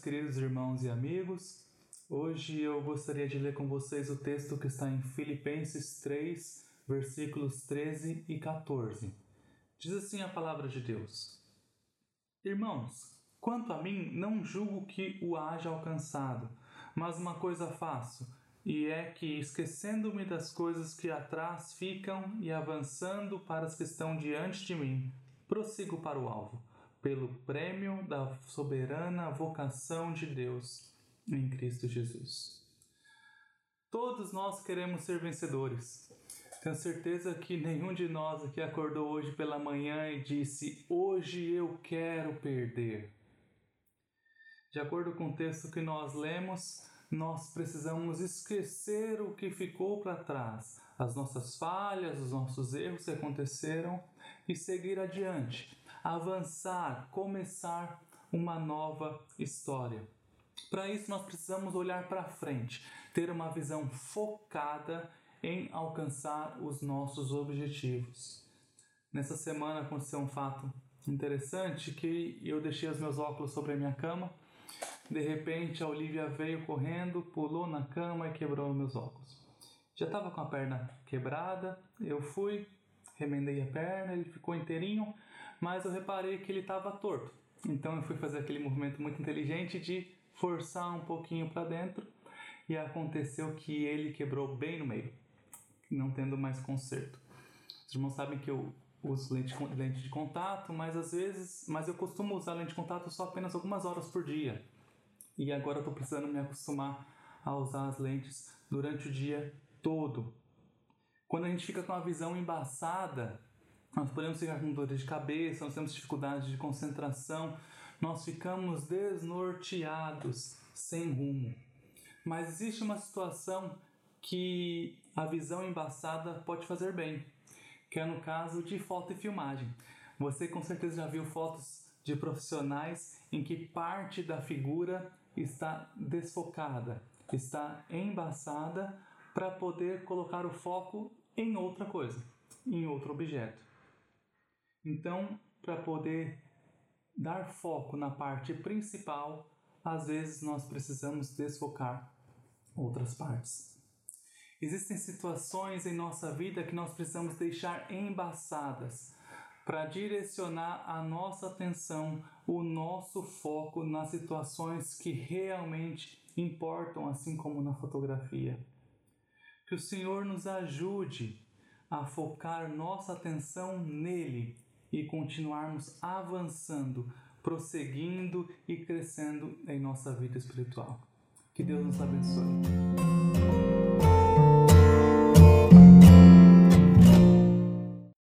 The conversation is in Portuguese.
queridos irmãos e amigos. Hoje eu gostaria de ler com vocês o texto que está em Filipenses 3, versículos 13 e 14. Diz assim a palavra de Deus: Irmãos, quanto a mim, não julgo que o haja alcançado, mas uma coisa faço, e é que, esquecendo-me das coisas que atrás ficam e avançando para as que estão diante de mim, prossigo para o alvo pelo prêmio da soberana vocação de Deus em Cristo Jesus. Todos nós queremos ser vencedores. Tenho certeza que nenhum de nós aqui acordou hoje pela manhã e disse: Hoje eu quero perder. De acordo com o texto que nós lemos, nós precisamos esquecer o que ficou para trás, as nossas falhas, os nossos erros que aconteceram e seguir adiante, avançar, começar uma nova história. Para isso, nós precisamos olhar para frente, ter uma visão focada em alcançar os nossos objetivos. Nessa semana aconteceu um fato interessante que eu deixei os meus óculos sobre a minha cama de repente, a Olivia veio correndo, pulou na cama e quebrou meus óculos. Já estava com a perna quebrada, eu fui, remendei a perna, ele ficou inteirinho, mas eu reparei que ele estava torto. Então eu fui fazer aquele movimento muito inteligente de forçar um pouquinho para dentro e aconteceu que ele quebrou bem no meio, não tendo mais conserto. Os irmãos sabem que eu uso lente, lente de contato, mas às vezes, mas eu costumo usar lente de contato só apenas algumas horas por dia e agora eu estou precisando me acostumar a usar as lentes durante o dia todo. Quando a gente fica com a visão embaçada, nós podemos ficar com dor de cabeça, nós temos dificuldade de concentração, nós ficamos desnorteados, sem rumo. Mas existe uma situação que a visão embaçada pode fazer bem, que é no caso de foto e filmagem. Você com certeza já viu fotos de profissionais em que parte da figura está desfocada, está embaçada para poder colocar o foco em outra coisa, em outro objeto. Então, para poder dar foco na parte principal, às vezes nós precisamos desfocar outras partes. Existem situações em nossa vida que nós precisamos deixar embaçadas para direcionar a nossa atenção, o nosso foco nas situações que realmente importam, assim como na fotografia. Que o Senhor nos ajude a focar nossa atenção nele e continuarmos avançando, prosseguindo e crescendo em nossa vida espiritual. Que Deus nos abençoe.